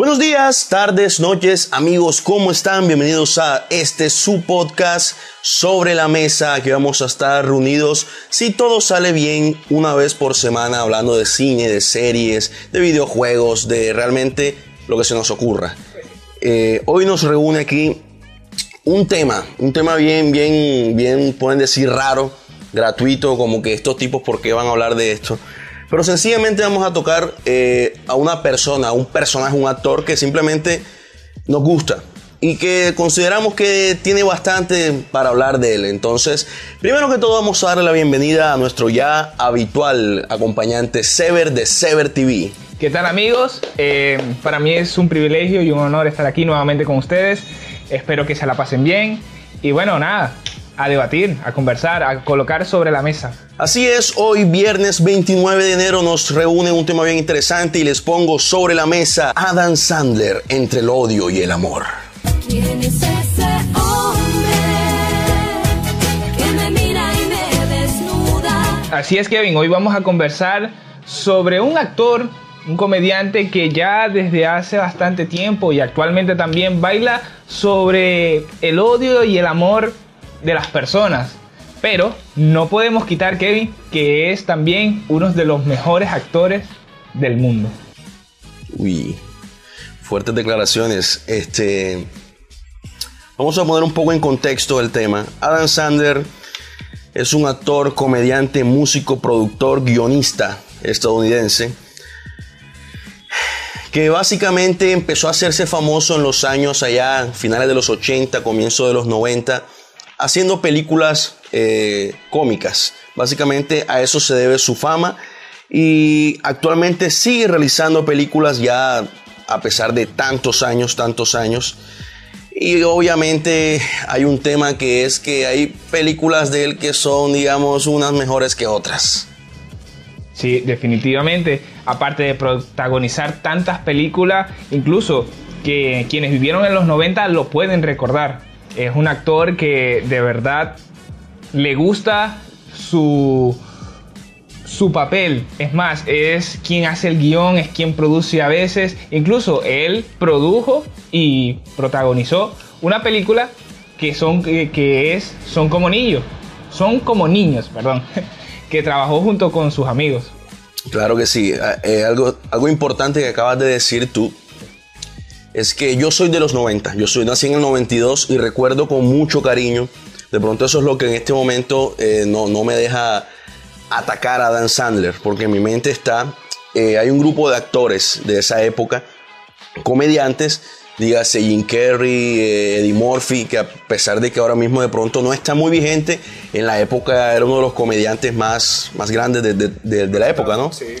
Buenos días, tardes, noches, amigos, ¿cómo están? Bienvenidos a este su podcast sobre la mesa que vamos a estar reunidos, si todo sale bien, una vez por semana hablando de cine, de series, de videojuegos, de realmente lo que se nos ocurra. Eh, hoy nos reúne aquí un tema, un tema bien, bien, bien, pueden decir raro, gratuito, como que estos tipos, ¿por qué van a hablar de esto? Pero sencillamente vamos a tocar eh, a una persona, a un personaje, un actor que simplemente nos gusta y que consideramos que tiene bastante para hablar de él. Entonces, primero que todo vamos a darle la bienvenida a nuestro ya habitual acompañante Sever de Sever TV. ¿Qué tal amigos? Eh, para mí es un privilegio y un honor estar aquí nuevamente con ustedes. Espero que se la pasen bien. Y bueno, nada, a debatir, a conversar, a colocar sobre la mesa. Así es, hoy viernes 29 de enero nos reúne un tema bien interesante y les pongo sobre la mesa Adam Sandler entre el odio y el amor. ¿Quién es ese hombre que me mira y me desnuda? Así es Kevin, hoy vamos a conversar sobre un actor, un comediante que ya desde hace bastante tiempo y actualmente también baila sobre el odio y el amor de las personas. Pero no podemos quitar Kevin, que es también uno de los mejores actores del mundo. Uy, fuertes declaraciones. Este, vamos a poner un poco en contexto el tema. Adam Sandler es un actor, comediante, músico, productor, guionista estadounidense que básicamente empezó a hacerse famoso en los años allá, finales de los 80, comienzo de los 90 haciendo películas eh, cómicas. Básicamente a eso se debe su fama y actualmente sigue realizando películas ya a pesar de tantos años, tantos años. Y obviamente hay un tema que es que hay películas de él que son, digamos, unas mejores que otras. Sí, definitivamente. Aparte de protagonizar tantas películas, incluso que quienes vivieron en los 90 lo pueden recordar. Es un actor que de verdad le gusta su, su papel. Es más, es quien hace el guion, es quien produce a veces. Incluso él produjo y protagonizó una película que son, que es Son como niños. Son como niños, perdón. Que trabajó junto con sus amigos. Claro que sí. Eh, algo, algo importante que acabas de decir tú es que yo soy de los 90, yo soy nací en el 92 y recuerdo con mucho cariño, de pronto eso es lo que en este momento eh, no, no, me deja atacar a Dan Sandler, porque en mi mente está, eh, hay un grupo de actores de esa época, comediantes, dígase Jim Carrey, eh, Eddie Murphy, que a pesar de que ahora mismo de pronto no está muy vigente, en la época era uno de los comediantes más, más grandes de, de, de la época, ¿no? Sí.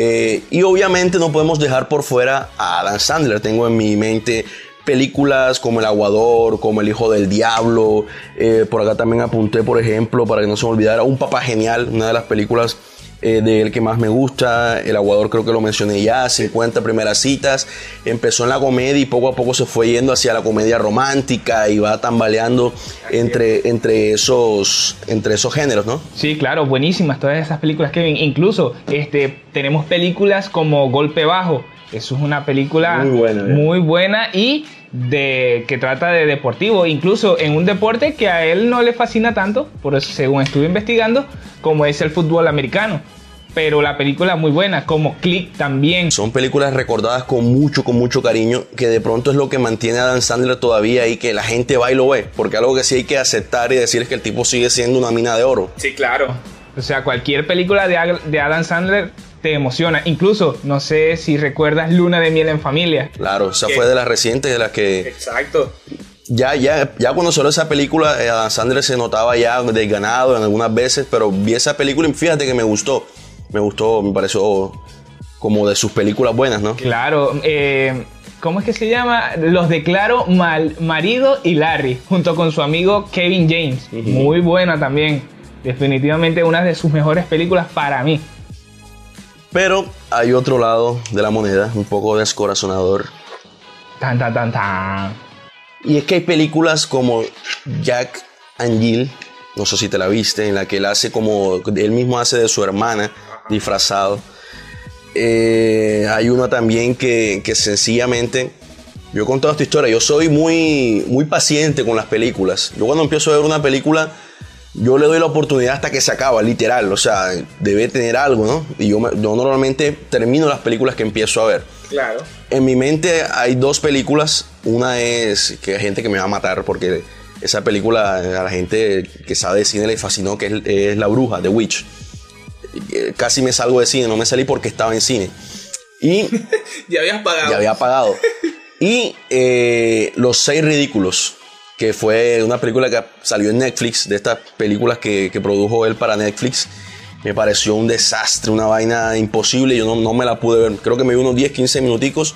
Eh, y obviamente no podemos dejar por fuera a Adam Sandler. Tengo en mi mente películas como El Aguador, como El Hijo del Diablo. Eh, por acá también apunté, por ejemplo, para que no se me olvidara, Un Papá Genial, una de las películas eh, de él que más me gusta. El Aguador creo que lo mencioné ya, 50 primeras citas. Empezó en la comedia y poco a poco se fue yendo hacia la comedia romántica y va tambaleando entre, entre, esos, entre esos géneros, ¿no? Sí, claro, buenísimas todas esas películas, Kevin. Incluso este, tenemos películas como Golpe Bajo. Eso es una película muy buena, muy buena y de que trata de deportivo, incluso en un deporte que a él no le fascina tanto, por eso según estuve investigando, como es el fútbol americano. Pero la película es muy buena, como Click también. Son películas recordadas con mucho, con mucho cariño, que de pronto es lo que mantiene a Dan Sandler todavía y que la gente va y lo ve. Porque algo que sí hay que aceptar y decir es que el tipo sigue siendo una mina de oro. Sí, claro. O sea, cualquier película de, de Adam Sandler te emociona. Incluso, no sé si recuerdas Luna de Miel en Familia. Claro, esa fue de las recientes, de las que... Exacto. Ya, ya, ya cuando salió esa película, eh, Adam Sandler se notaba ya desganado en algunas veces, pero vi esa película y fíjate que me gustó. Me gustó, me pareció como de sus películas buenas, ¿no? Claro, eh, ¿cómo es que se llama? Los declaro mal, marido y Larry, junto con su amigo Kevin James. Muy buena también. Definitivamente una de sus mejores películas para mí. Pero hay otro lado de la moneda, un poco descorazonador. Tan, tan, tan, tan. Y es que hay películas como Jack and Jill, no sé si te la viste, en la que él hace como, él mismo hace de su hermana, disfrazado. Eh, hay una también que, que sencillamente. Yo he contado esta historia. Yo soy muy, muy paciente con las películas. Yo cuando empiezo a ver una película, yo le doy la oportunidad hasta que se acaba, literal. O sea, debe tener algo, ¿no? Y yo, me- yo normalmente termino las películas que empiezo a ver. Claro. En mi mente hay dos películas. Una es que hay gente que me va a matar porque esa película a la gente que sabe de cine le fascinó, que es, es La Bruja, The Witch. Casi me salgo de cine, no me salí porque estaba en cine. Y Ya habías pagado. ya había pagado. Y eh, Los Seis Ridículos, que fue una película que salió en Netflix, de estas películas que, que produjo él para Netflix. Me pareció un desastre, una vaina imposible. Yo no, no me la pude ver. Creo que me vi unos 10, 15 minuticos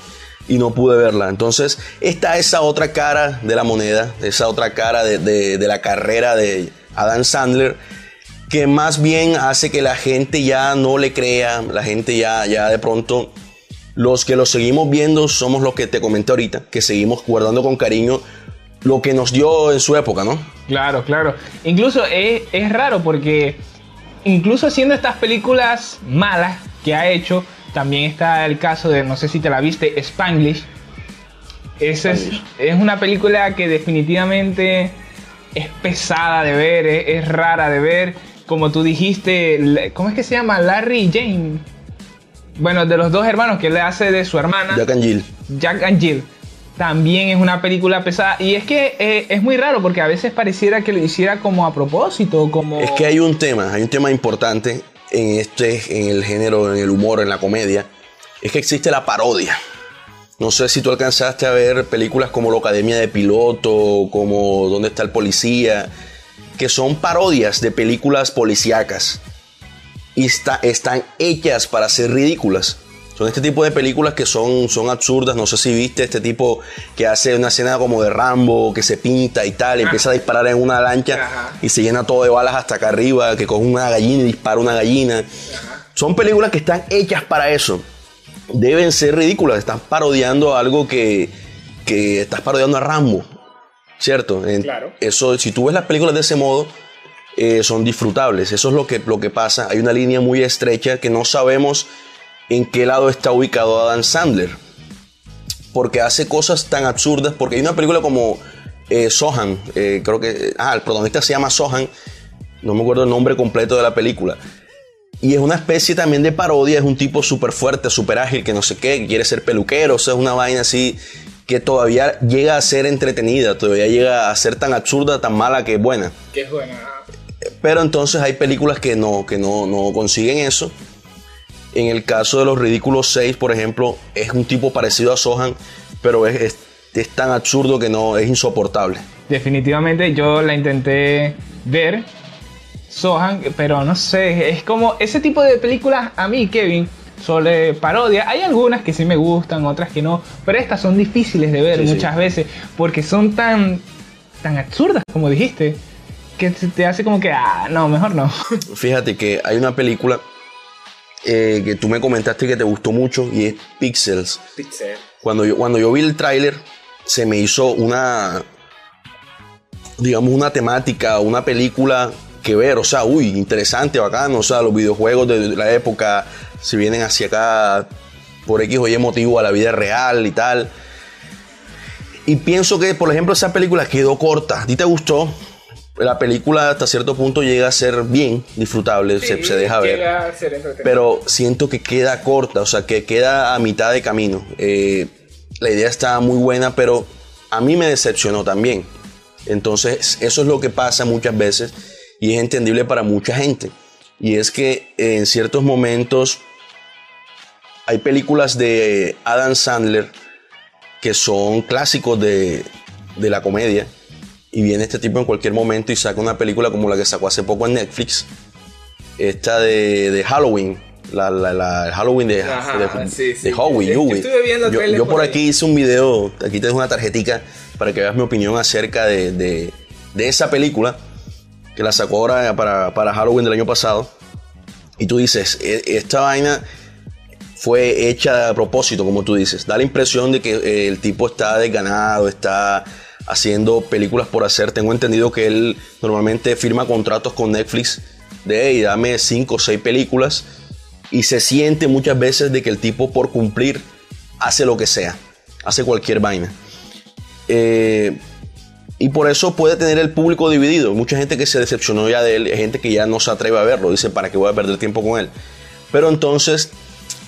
y no pude verla. Entonces, está esa otra cara de la moneda, esa otra cara de, de- de la carrera de Adam Sandler, que más bien hace que la gente ya no le crea, la gente ya, ya de pronto los que lo seguimos viendo somos los que te comenté ahorita, que seguimos guardando con cariño lo que nos dio en su época, ¿no? Claro, claro. Incluso es, es raro porque incluso haciendo estas películas malas que ha hecho, también está el caso de, no sé si te la viste, Spanglish. Esa es, Spanglish. es una película que definitivamente es pesada de ver, es, es rara de ver. Como tú dijiste, ¿cómo es que se llama? Larry y Jane. Bueno, de los dos hermanos que le hace de su hermana. Jack and Jill. Jack and Jill también es una película pesada. Y es que eh, es muy raro porque a veces pareciera que lo hiciera como a propósito, como... Es que hay un tema, hay un tema importante en este, en el género, en el humor, en la comedia, es que existe la parodia. No sé si tú alcanzaste a ver películas como La Academia de Piloto, como ¿Dónde está el policía? Que son parodias de películas policíacas. Y está- están hechas para ser ridículas. Son este tipo de películas que son, son absurdas. No sé si viste este tipo que hace una escena como de Rambo, que se pinta y tal, y empieza a disparar en una lancha Ajá. y se llena todo de balas hasta acá arriba, que coge una gallina y dispara una gallina. Son películas que están hechas para eso. Deben ser ridículas. Estás parodiando algo que, que estás parodiando a Rambo. ¿Cierto? Claro. Eso, si tú ves las películas de ese modo, eh, son disfrutables. Eso es lo que, lo que pasa. Hay una línea muy estrecha que no sabemos en qué lado está ubicado Adam Sandler. Porque hace cosas tan absurdas. Porque hay una película como eh, Sohan. eh, creo que. Ah, el protagonista se llama Sohan. No me acuerdo el nombre completo de la película. Y es una especie también de parodia. Es un tipo súper fuerte, súper ágil, que no sé qué, que quiere ser peluquero. O sea, es una vaina así que todavía llega a ser entretenida. Todavía llega a ser tan absurda, tan mala que buena. Que es buena. Pero entonces hay películas que no, que no, no consiguen eso. En el caso de Los Ridículos 6, por ejemplo, es un tipo parecido a Sohan, pero es, es- es tan absurdo que no es insoportable. Definitivamente yo la intenté ver, Sohan, pero no sé, es como ese tipo de películas a mí, Kevin, sobre parodia. Hay algunas que sí me gustan, otras que no, pero estas son difíciles de ver Sí, sí. muchas veces porque son tan, tan absurdas, como dijiste, que te hace como que, ah, no, mejor no. Fíjate que hay una película eh, que tú me comentaste que te gustó mucho y es Pixels. Cuando yo, cuando yo vi el tráiler, se me hizo una, digamos, una temática, una película que ver, o sea, uy, interesante, bacano, o sea, los videojuegos de la época se vienen hacia acá por X o Y motivo a la vida real y tal. Y pienso que, por ejemplo, esa película quedó corta. ¿A ti te gustó? La película hasta cierto punto llega a ser bien disfrutable, se, se deja ver pero siento que queda corta, o sea, que queda a mitad de camino. Eh, la idea está muy buena, pero a mí me decepcionó también. Entonces, eso es lo que pasa muchas veces y es entendible para mucha gente. Y es que en ciertos momentos hay películas de Adam Sandler que son clásicos de, de la comedia. Y viene este tipo en cualquier momento y saca una película como la que sacó hace poco en Netflix, esta de, de Halloween. La, la- la- el Halloween de, Ajá, de, sí, sí. de Howie, Yo por aquí hice un video, aquí te dejo una tarjetica para que veas mi opinión acerca de, de- de esa película que la sacó ahora para, para Halloween del año pasado. Y tú dices, "E- esta vaina fue hecha a propósito, como tú dices. Da la impresión de que eh, el tipo está desganado, está haciendo películas por hacer. Tengo entendido que él normalmente firma contratos con Netflix de, hey, dame cinco o seis películas Y se siente muchas veces de que el tipo por cumplir hace lo que sea, hace cualquier vaina. Eh, y por eso puede tener el público dividido. Mucha gente que se decepcionó ya de él, gente que ya no se atreve a verlo, dice, ¿para qué voy a perder tiempo con él? Pero entonces,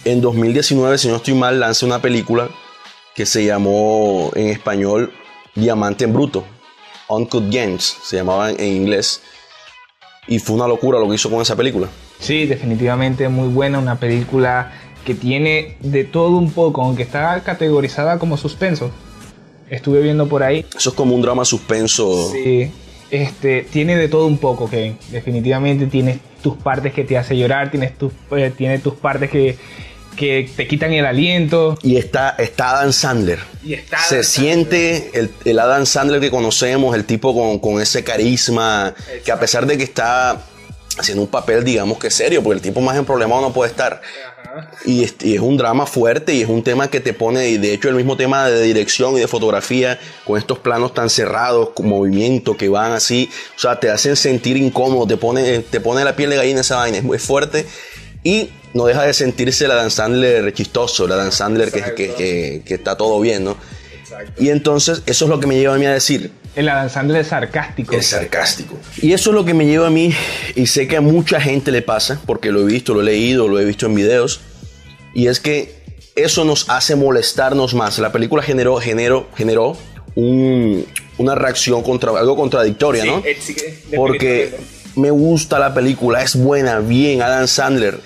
en 2019, si no estoy mal, lanza una película que se llamó en español Diamante en Bruto, Uncut Gems, se llamaba en inglés. Y fue una locura lo que hizo con esa película. Sí, definitivamente muy buena, una película que tiene de todo un poco, aunque está categorizada como suspenso. Estuve viendo por ahí. Eso es como un drama suspenso. Sí, este, tiene de todo un poco, que definitivamente tienes tus partes que te hace llorar, tienes tus, eh, tiene tus partes que, que te quitan el aliento. Y está, está Adam Sandler. Y está Se siente el, el Adam Sandler que conocemos, el tipo con, con ese carisma, que a pesar de que está haciendo un papel, digamos que serio, porque el tipo más en problemado no puede estar. Y es, y es un drama fuerte y es un tema que te pone, y de hecho el mismo tema de dirección y de fotografía, con estos planos tan cerrados, con movimiento que van así, o sea, te hacen sentir incómodo, te pone, te pone la piel de gallina esa vaina, es muy fuerte y no deja de sentirse la Dan Sandler chistoso, la Dan Sandler que, que, que- que está todo bien, ¿no? Y entonces eso es lo que me lleva a mí a decir, El Adam Sandler es sarcástico. es sarcástico. Y eso es lo que me lleva a mí, y sé que a mucha gente le pasa, porque lo he visto, lo he leído, lo he visto en videos, y es que eso nos hace molestarnos más. La película generó, generó, generó un- una reacción contra algo contradictoria, ¿no? Porque me gusta la película, es buena, bien, Adam Sandler,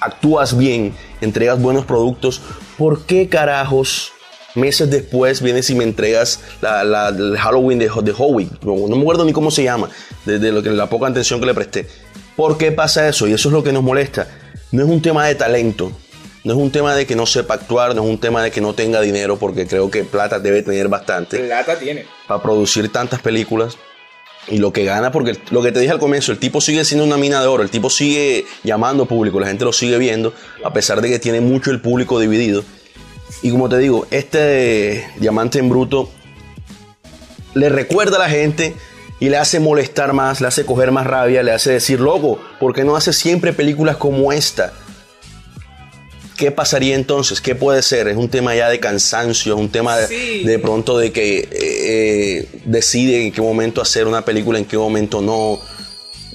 actúas bien, entregas buenos productos. ¿Por qué carajos meses después vienes y me entregas la, la- el Halloween de, de Howie? No, no me acuerdo ni cómo se llama, de, de lo que, la poca atención que le presté. ¿Por qué pasa eso? Y eso es lo que nos molesta. No es un tema de talento. No es un tema de que no sepa actuar, no es un tema de que no tenga dinero, porque creo que plata debe tener bastante Plata tiene. para producir tantas películas y lo que gana, porque lo que te dije al comienzo, el tipo sigue siendo una mina de oro, el tipo sigue llamando público, la gente lo sigue viendo, a pesar de que tiene mucho el público dividido. Y como te digo, este Diamante en Bruto le recuerda a la gente y le hace molestar más, le hace coger más rabia, le hace decir, loco, ¿por qué no hace siempre películas como esta? ¿Qué pasaría entonces? ¿Qué puede ser? Es un tema ya de cansancio, es un tema de, Sí. de pronto de que eh, decide en qué momento hacer una película, en qué momento no,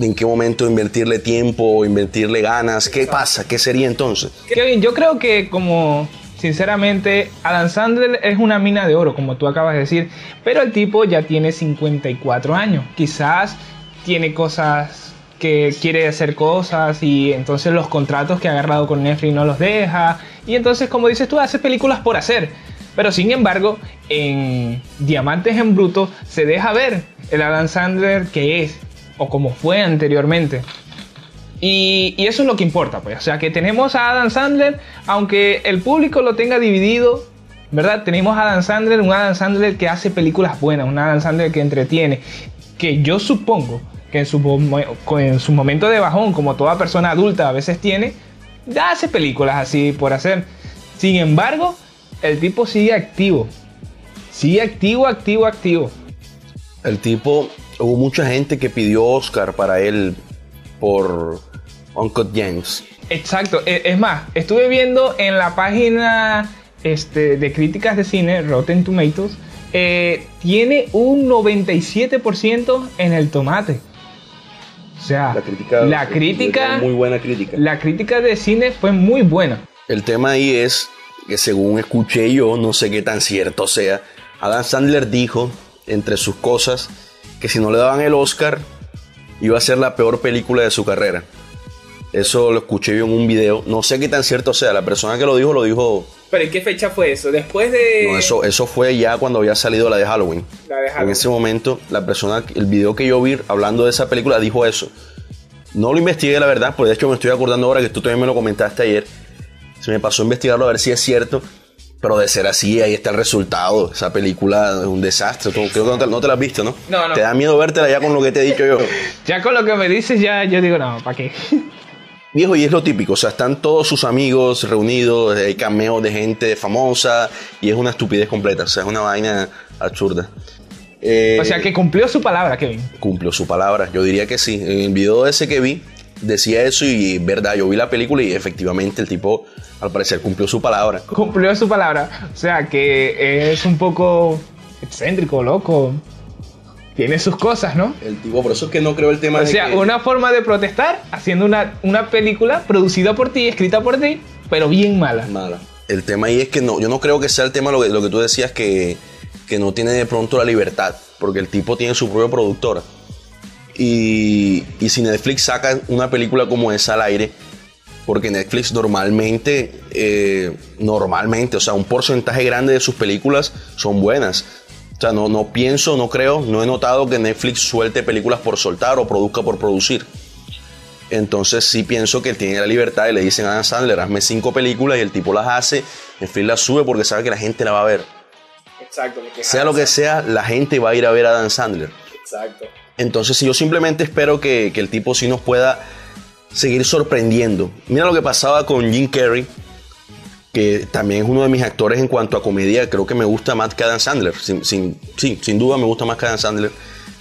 en qué momento invertirle tiempo, invertirle ganas. ¿Qué pasa? ¿Qué sería entonces? Kevin, yo creo que como sinceramente Adam Sandler es una mina de oro, como tú acabas de decir, pero el tipo ya tiene 54 años. Quizás tiene cosas que quiere hacer cosas y entonces los contratos que ha agarrado con Netflix no los deja y entonces como dices tú hace películas por hacer. Pero sin embargo, en Diamantes en Bruto se deja ver el Adam Sandler que es o como fue anteriormente. Y, y eso es lo que importa, pues. O sea, que tenemos a Adam Sandler, aunque el público lo tenga dividido, ¿verdad? Tenemos a Adam Sandler, un Adam Sandler que hace películas buenas, un Adam Sandler que entretiene, que yo supongo que en su, mo- en su momento de bajón, como toda persona adulta a veces tiene, ya hace películas así por hacer. Sin embargo, el tipo sigue activo. Sigue activo, activo, activo. El tipo, hubo mucha gente que pidió Oscar para él por Uncut Gems. Exacto, e- es más, estuve viendo en la página este, de críticas de cine, Rotten Tomatoes, eh, tiene un 97% en el tomate. O sea, la crítica, muy buena crítica. la crítica de cine fue muy buena. El tema ahí es que según escuché yo, no sé qué tan cierto sea, Adam Sandler dijo, entre sus cosas, que si no le daban el Oscar, iba a ser la peor película de su carrera. Eso lo escuché yo en un video. No sé qué tan cierto sea. La persona que lo dijo, lo dijo. ¿Pero en qué fecha fue eso? Después de... No, eso, eso fue ya cuando había salido la de Halloween. La de En Halloween. ese momento, la persona, el video que yo vi hablando de esa película dijo eso. No lo investigué, la verdad, porque de hecho me estoy acordando ahora que tú también me lo comentaste ayer. Se me pasó a investigarlo a ver si es cierto. Pero de ser así, ahí está el resultado. Esa película es un desastre. Tú- creo que no te, no te la has visto, ¿no? No, no. Te da miedo vértela ya con lo que te he dicho yo. Ya con lo que me dices, ya yo digo, no, ¿para qué? Viejo, y es lo típico, o sea, están todos sus amigos reunidos, hay cameos de gente famosa y es una estupidez completa, o sea, es una vaina absurda. Eh, O sea, que cumplió su palabra, Kevin. cumplió su palabra, yo diría que sí. En el video ese que vi, decía eso y verdad, yo vi la película y efectivamente el tipo al parecer cumplió su palabra. Cumplió su palabra. O sea, que es un poco excéntrico, loco. Tiene sus cosas, ¿no? El tipo, por eso es que no creo el tema O de sea, que- una forma de protestar haciendo una, una película producida por ti, escrita por ti, pero bien mala. Mala. El tema ahí es que no, yo no creo que sea el tema lo que, lo que tú decías que, que no tiene de pronto la libertad, porque el tipo tiene su propia productora. Y, y si Netflix saca una película como esa al aire, porque Netflix normalmente, eh, normalmente, o sea, un porcentaje grande de sus películas son buenas. O sea, no, no pienso, no creo, no he notado que Netflix suelte películas por soltar o produzca por producir. Entonces sí pienso que él tiene la libertad y le dicen a Adam Sandler, hazme cinco películas y el tipo las hace, Netflix las sube porque sabe que la gente la va a ver. Exacto. Sea lo que sea, la gente va a ir a ver a Dan Sandler. Exacto. Entonces sí, yo simplemente espero que, que el tipo sí nos pueda seguir sorprendiendo. Mira lo que pasaba con Jim Carrey, que también es uno de mis actores en cuanto a comedia, creo que me gusta más que Adam Sandler. Sin, sin- sí, sin duda me gusta más que Adam Sandler.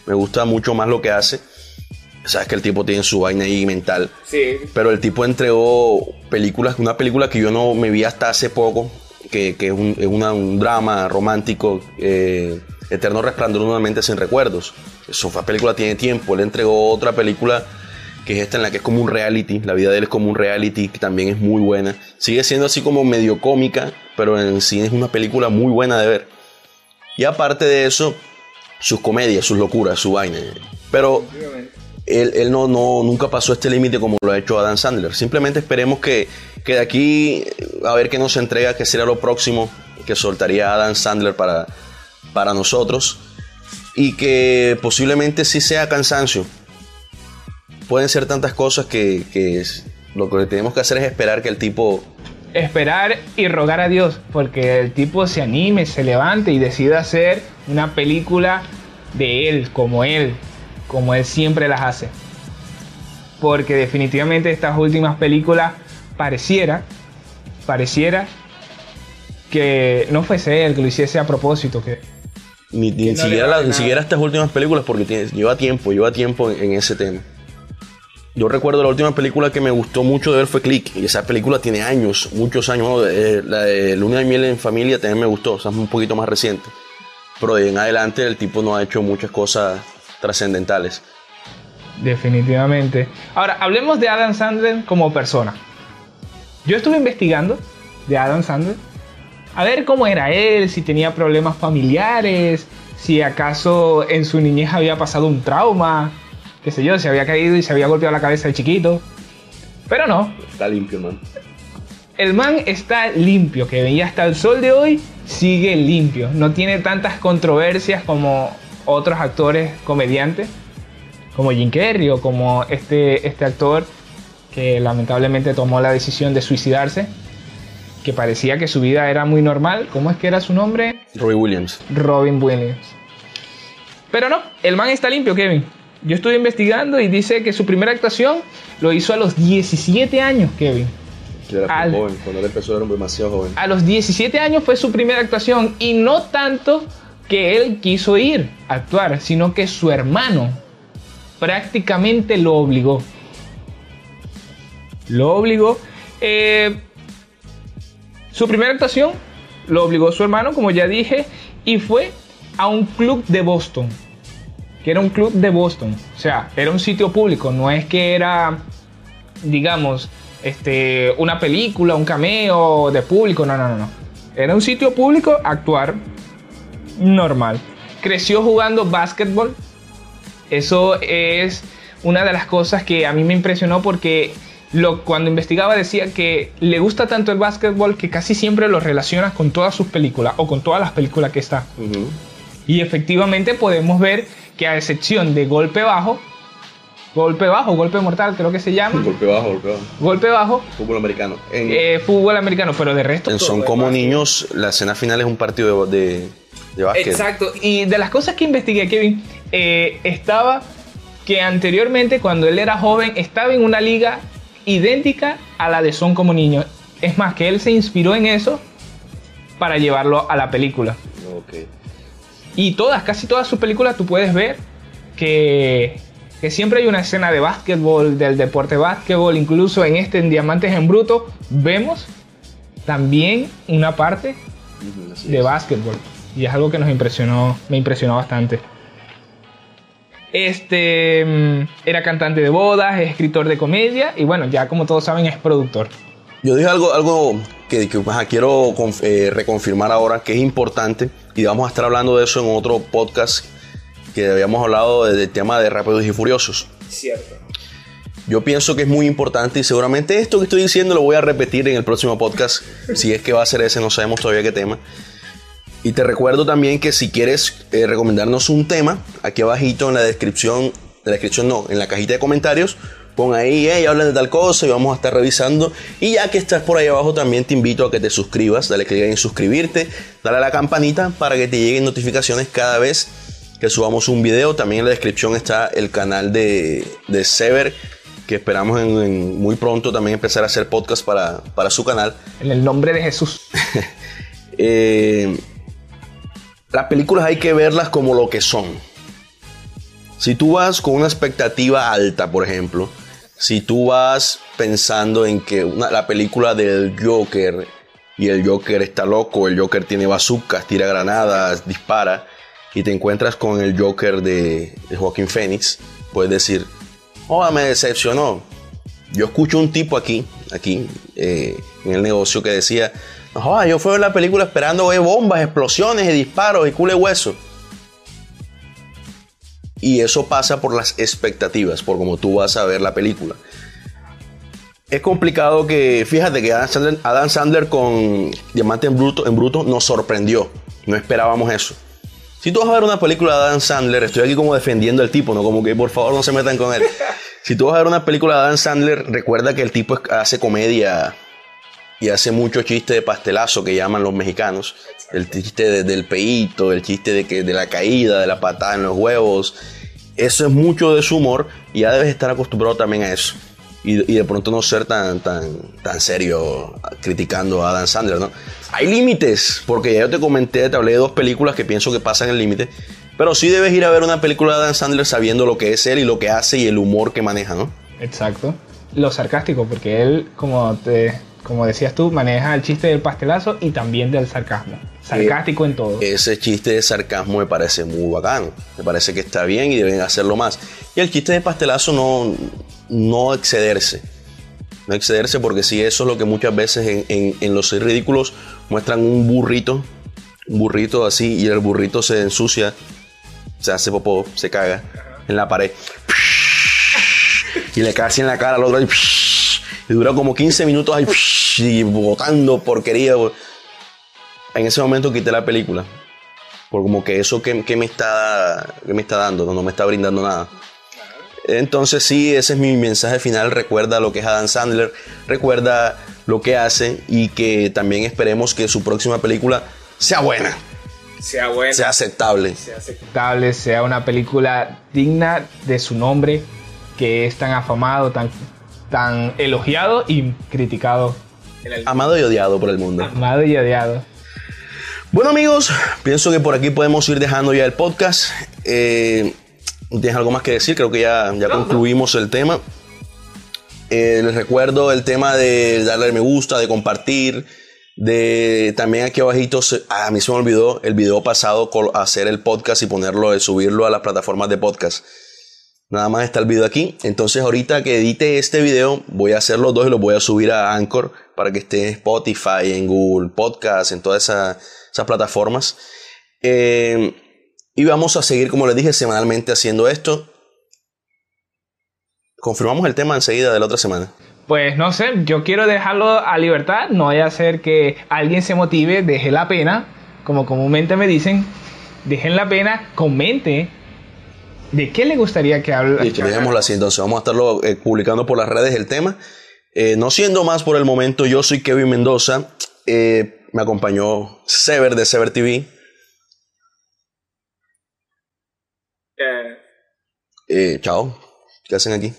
Me gusta mucho más lo que hace. Sabes que el tipo tiene su vaina ahí mental. Sí. Pero el tipo entregó películas, una película que yo no me vi hasta hace poco, que, que es, un, es una- un drama romántico, eh, Eterno Resplandor de una mente sin recuerdos. Eso, película tiene tiempo. Él entregó otra película que es esta en la que es como un reality, la vida de él es como un reality, que también es muy buena. Sigue siendo así como medio cómica, pero en sí es una película muy buena de ver. Y aparte de eso, sus comedias, sus locuras, su vaina. Pero él, él no, no, nunca pasó este límite como lo ha hecho Adam Sandler. Simplemente esperemos que, que de aquí a ver qué nos entrega, que será lo próximo que soltaría Adam Sandler para, para nosotros. Y que posiblemente sí sea cansancio. Pueden ser tantas cosas que, que es- lo que tenemos que hacer es esperar que el tipo Esperar y rogar a Dios, porque el tipo se anime, se levante y decida hacer una película de él, como él, como él siempre las hace. Porque definitivamente estas últimas películas pareciera, pareciera que no fuese él que lo hiciese a propósito, que Ni, ni no siquiera, la- ni siquiera estas últimas películas, porque tiene- lleva tiempo, lleva tiempo en, en ese tema. Yo recuerdo la última película que me gustó mucho de él fue Click, y esa película tiene años, muchos años. Eh, la de Luna de Miel en Familia también me gustó, o sea, es un poquito más reciente. Pero de en adelante el tipo no ha hecho muchas cosas trascendentales. Definitivamente. Ahora, hablemos de Adam Sandler como persona. Yo estuve investigando de Adam Sandler a ver cómo era él, si tenía problemas familiares, si acaso en su niñez había pasado un trauma, qué sé yo, si había caído y se había golpeado la cabeza de chiquito. Pero no, Está limpio, man. el man está limpio, que veía hasta el sol de hoy, sigue limpio. No tiene tantas controversias como otros actores comediantes, como Jim Carrey o como este, este actor que lamentablemente tomó la decisión de suicidarse, que parecía que su vida era muy normal. ¿Cómo es que era su nombre? Robbie Williams. Robin Williams. Pero no, el man está limpio, Kevin. Yo estuve investigando y dice que su primera actuación lo hizo a los 17 años, Kevin. Era Al- joven, cuando él empezó era demasiado joven. A los 17 años fue su primera actuación y no tanto que él quiso ir a actuar, sino que su hermano prácticamente lo obligó. Lo obligó. Eh, su primera actuación lo obligó su hermano, como ya dije, y fue a un club de Boston. Que era un club de Boston. O sea, era un sitio público, no es que era digamos, este, una película, un cameo de público, no, no, no, no. Era un sitio público, actuar normal. Creció jugando básquetbol. Eso es una de las cosas que a mí me impresionó porque lo, cuando investigaba decía que le gusta tanto el básquetbol que casi siempre lo relaciona con todas sus películas o con todas las películas que está. Y efectivamente podemos ver que a excepción de golpe bajo, golpe bajo, golpe mortal creo que se llama, Golpe bajo, golpe bajo. golpe bajo, Fútbol americano. En, eh, fútbol americano, pero de resto... en todo Son como básquet. niños, la escena final es un partido de, de, de básquet. Exacto, y de las cosas que investigué, Kevin, eh, estaba que anteriormente cuando él era joven estaba en una liga idéntica a la de Son como niños. Es más, que él se inspiró en eso para llevarlo a la película. Ok. Y todas, casi todas sus películas tú puedes ver que que siempre hay una escena de básquetbol, del deporte básquetbol, incluso en este en Diamantes en Bruto vemos también una parte de básquetbol. Y es algo que nos impresionó, me impresionó bastante. Este mm, era cantante de bodas, es escritor de comedia y bueno, ya como todos saben es productor. Yo dije algo, algo que, quiero eh, reconfirmar ahora, que es importante, y vamos a estar hablando de eso en otro podcast que habíamos hablado de- del tema de Rápidos y Furiosos. Cierto. Yo pienso que es muy importante y seguramente esto que estoy diciendo lo voy a repetir en el próximo podcast, si es que va a ser ese, no sabemos todavía qué tema. Y te recuerdo también que si quieres eh, recomendarnos un tema, aquí abajito en la descripción, en la descripción no, en la cajita de comentarios, pon ahí, hey, hablan de tal cosa y vamos a estar revisando. Y ya que estás por ahí abajo, también te invito a que te suscribas, dale clic en suscribirte, dale a la campanita para que te lleguen notificaciones cada vez que subamos un video. También en la descripción está el canal de, de Sever, que esperamos en- en muy pronto también empezar a hacer podcast para, para su canal. En el nombre de Jesús. Eh, las películas hay que verlas como lo que son. Si tú vas con una expectativa alta, por ejemplo, si tú vas pensando en que la película del Joker y el Joker está loco, el Joker tiene bazucas, tira granadas, dispara, y te encuentras con el Joker de, de Joaquín Phoenix, puedes decir, oh, me decepcionó. Yo escucho un tipo aquí, aquí, eh, en el negocio que decía, "Joder, yo fui a ver la película esperando ver bombas, explosiones y disparos y cule hueso. Y eso pasa por las expectativas, por cómo tú vas a ver la película. Es complicado que, fíjate que Adam Sandler, Adam Sandler con Diamante en Bruto, en Bruto nos sorprendió. No esperábamos eso. Si tú vas a ver una película de Adam Sandler, estoy aquí como defendiendo al tipo, ¿no? Como que por favor no se metan con él. Si tú vas a ver una película de Adam Sandler, recuerda que el tipo hace comedia y hace mucho chiste de pastelazo que llaman los mexicanos. El chiste de- del peito, el chiste de, que, de la caída, de la patada en los huevos. Eso es mucho de su humor y ya debes estar acostumbrado también a eso. Y, y de pronto no ser tan, tan, tan serio criticando a Adam Sandler, ¿no? Hay límites, porque ya yo te comenté, te hablé de dos películas que pienso que pasan el límite. Pero sí debes ir a ver una película de Adam Sandler sabiendo lo que es él y lo que hace y el humor que maneja, ¿no? Exacto. Lo sarcástico, porque él, como, te, como decías tú, maneja el chiste del pastelazo y también del sarcasmo. Sarcástico en todo. Ese chiste de sarcasmo me parece muy bacano. Me parece que está bien y deben hacerlo más. Y el chiste de pastelazo no, no excederse. No excederse porque si eso es lo que muchas veces en, en- en los ridículos muestran un burrito. Un burrito así y el burrito se ensucia. Se hace popó, se caga en la pared. Y le cae así en la cara al otro. Y, y dura como 15 minutos ahí. Y botando porquería. En ese momento quité la película. Por como que eso que, que me, está, que me está dando, no, no me está brindando nada. Entonces sí, ese es mi mensaje final. Recuerda lo que es Adam Sandler, recuerda lo que hace y que también esperemos que su próxima película sea buena, Sea bueno. sea aceptable. sea aceptable, sea una película digna de su nombre, que es tan afamado, tan, tan elogiado y criticado. Amado y odiado por el mundo. Amado y odiado. Bueno amigos, pienso que por aquí podemos ir dejando ya el podcast. Eh, ¿Tienes algo más que decir? Creo que ya, ya concluimos el tema. Eh, les recuerdo el tema de darle me gusta, de compartir, de también aquí abajito, se- ah, a mí se me olvidó el video pasado hacer el podcast y ponerlo, eh, subirlo a las plataformas de podcast. Nada más está el video aquí. Entonces ahorita que edite este video voy a hacer los dos y los voy a subir a Anchor para que esté en Spotify, en Google Podcast, en todas esa- esas plataformas. Eh, y vamos a seguir, como les dije, semanalmente haciendo esto. Confirmamos el tema enseguida de la otra semana. Pues no sé, yo quiero dejarlo a libertad, no vaya a ser que alguien se motive, deje la pena, como comúnmente me dicen, dejen la pena, comente de qué le gustaría que hable. Listo, dejémoslo así. Entonces vamos a estarlo eh, publicando por las redes el tema. Eh, no siendo más por el momento, yo soy Kevin Mendoza. Eh, me acompañó Sever de Sever TV. Eh, chao. ¿Qué hacen aquí?